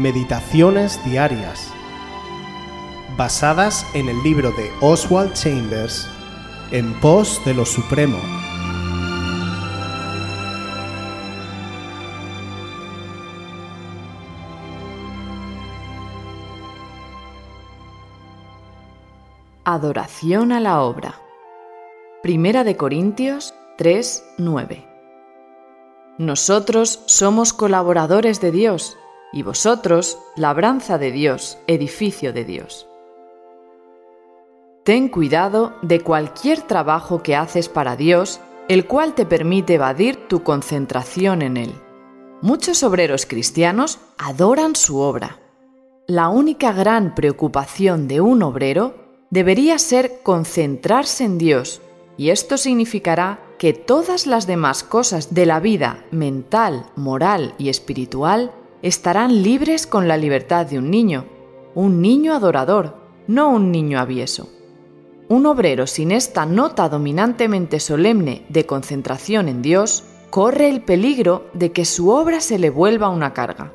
Meditaciones Diarias, basadas en el libro de Oswald Chambers, En pos de lo Supremo. Adoración a la obra. Primera de Corintios 3, 9. Nosotros somos colaboradores de Dios y vosotros labranza de Dios, edificio de Dios. Ten cuidado de cualquier trabajo que haces para Dios, el cual te permite evadir tu concentración en Él. Muchos obreros cristianos adoran su obra. La única gran preocupación de un obrero debería ser concentrarse en Dios, y esto significará que todas las demás cosas de la vida mental, moral y espiritual estarán libres con la libertad de un niño, un niño adorador, no un niño avieso. Un obrero sin esta nota dominantemente solemne de concentración en Dios corre el peligro de que su obra se le vuelva una carga.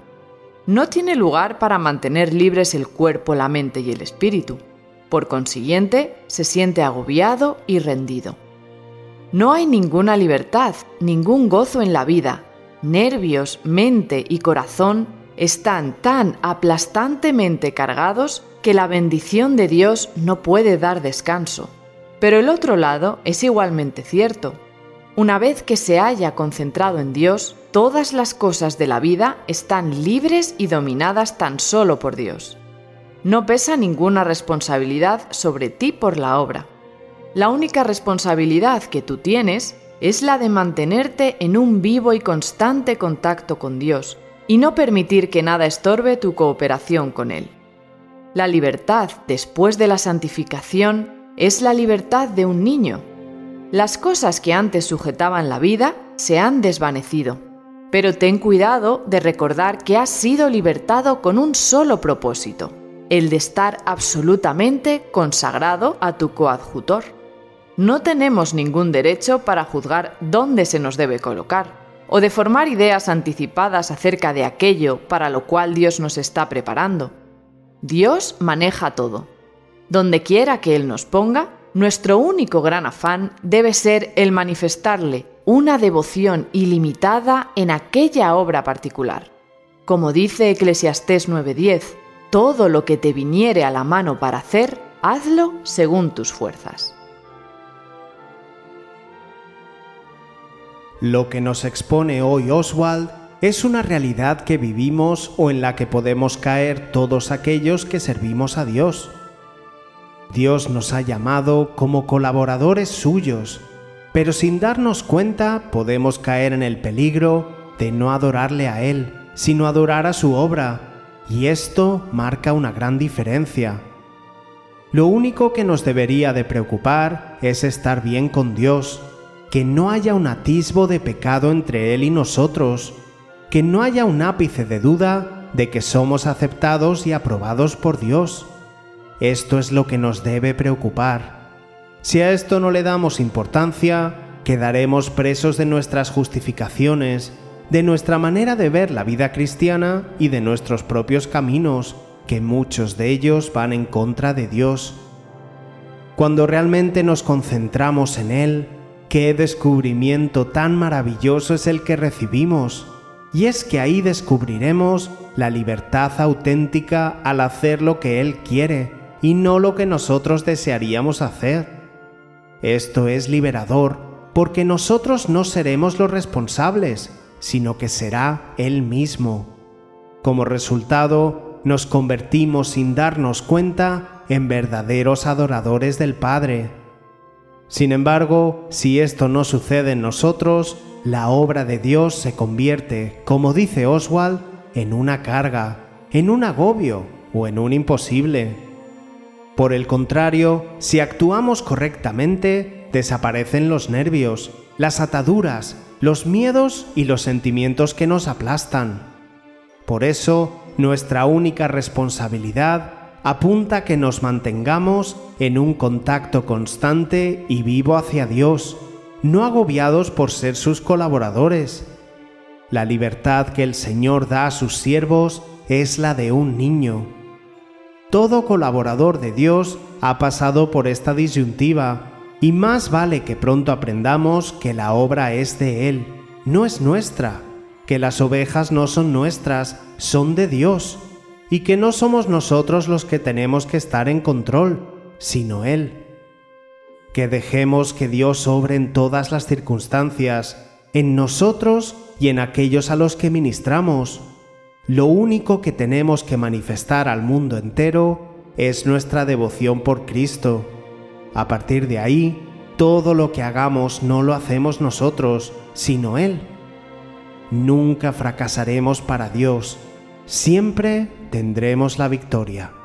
No tiene lugar para mantener libres el cuerpo, la mente y el espíritu. Por consiguiente, se siente agobiado y rendido. No hay ninguna libertad, ningún gozo en la vida, nervios, mente y corazón están tan aplastantemente cargados que la bendición de Dios no puede dar descanso. Pero el otro lado es igualmente cierto. Una vez que se haya concentrado en Dios, todas las cosas de la vida están libres y dominadas tan solo por Dios. No pesa ninguna responsabilidad sobre ti por la obra. La única responsabilidad que tú tienes es la de mantenerte en un vivo y constante contacto con Dios y no permitir que nada estorbe tu cooperación con Él. La libertad después de la santificación es la libertad de un niño. Las cosas que antes sujetaban la vida se han desvanecido, pero ten cuidado de recordar que has sido libertado con un solo propósito, el de estar absolutamente consagrado a tu coadjutor no tenemos ningún derecho para juzgar dónde se nos debe colocar, o de formar ideas anticipadas acerca de aquello para lo cual Dios nos está preparando. Dios maneja todo. Donde quiera que Él nos ponga, nuestro único gran afán debe ser el manifestarle una devoción ilimitada en aquella obra particular. Como dice Eclesiastés 9:10, todo lo que te viniere a la mano para hacer, hazlo según tus fuerzas. Lo que nos expone hoy Oswald es una realidad que vivimos o en la que podemos caer todos aquellos que servimos a Dios. Dios nos ha llamado como colaboradores suyos, pero sin darnos cuenta podemos caer en el peligro de no adorarle a Él, sino adorar a su obra, y esto marca una gran diferencia. Lo único que nos debería de preocupar es estar bien con Dios, que no haya un atisbo de pecado entre Él y nosotros, que no haya un ápice de duda de que somos aceptados y aprobados por Dios. Esto es lo que nos debe preocupar. Si a esto no le damos importancia, quedaremos presos de nuestras justificaciones, de nuestra manera de ver la vida cristiana y de nuestros propios caminos, que muchos de ellos van en contra de Dios. Cuando realmente nos concentramos en Él, Qué descubrimiento tan maravilloso es el que recibimos. Y es que ahí descubriremos la libertad auténtica al hacer lo que Él quiere y no lo que nosotros desearíamos hacer. Esto es liberador porque nosotros no seremos los responsables, sino que será Él mismo. Como resultado, nos convertimos sin darnos cuenta en verdaderos adoradores del Padre sin embargo, si esto no sucede en nosotros, la obra de Dios se convierte, como dice Oswald, en una carga, en un agobio o en un imposible. Por el contrario, si actuamos correctamente, desaparecen los nervios, las ataduras, los miedos y los sentimientos que nos aplastan. Por eso, nuestra única responsabilidad apunta que nos mantengamos en un contacto constante y vivo hacia Dios, no agobiados por ser sus colaboradores. La libertad que el Señor da a sus siervos es la de un niño. Todo colaborador de Dios ha pasado por esta disyuntiva, y más vale que pronto aprendamos que la obra es de Él, no es nuestra, que las ovejas no son nuestras, son de Dios, y que no somos nosotros los que tenemos que estar en control, sino Él. Que dejemos que Dios obre en todas las circunstancias, en nosotros y en aquellos a los que ministramos. Lo único que tenemos que manifestar al mundo entero es nuestra devoción por Cristo. A partir de ahí, todo lo que hagamos no lo hacemos nosotros, sino Él. Nunca fracasaremos para Dios, siempre tendremos la victoria.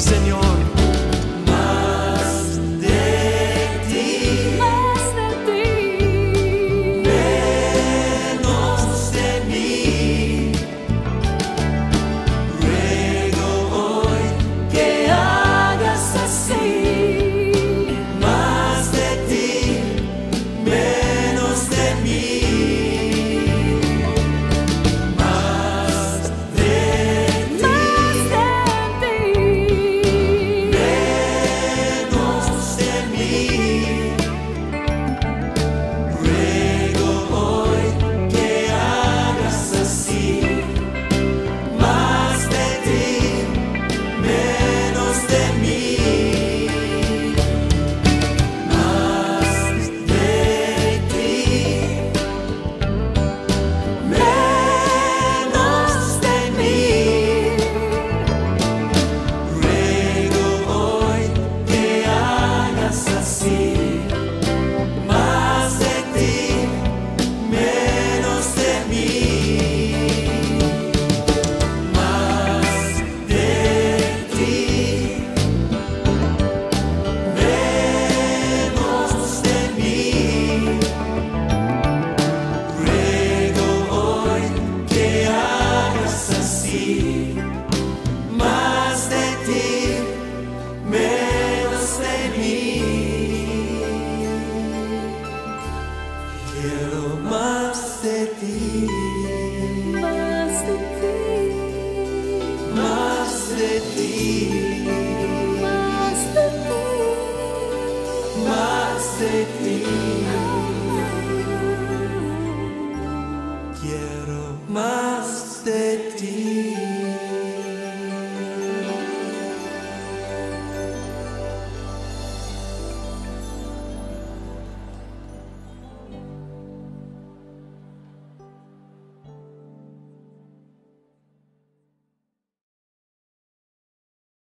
Señor.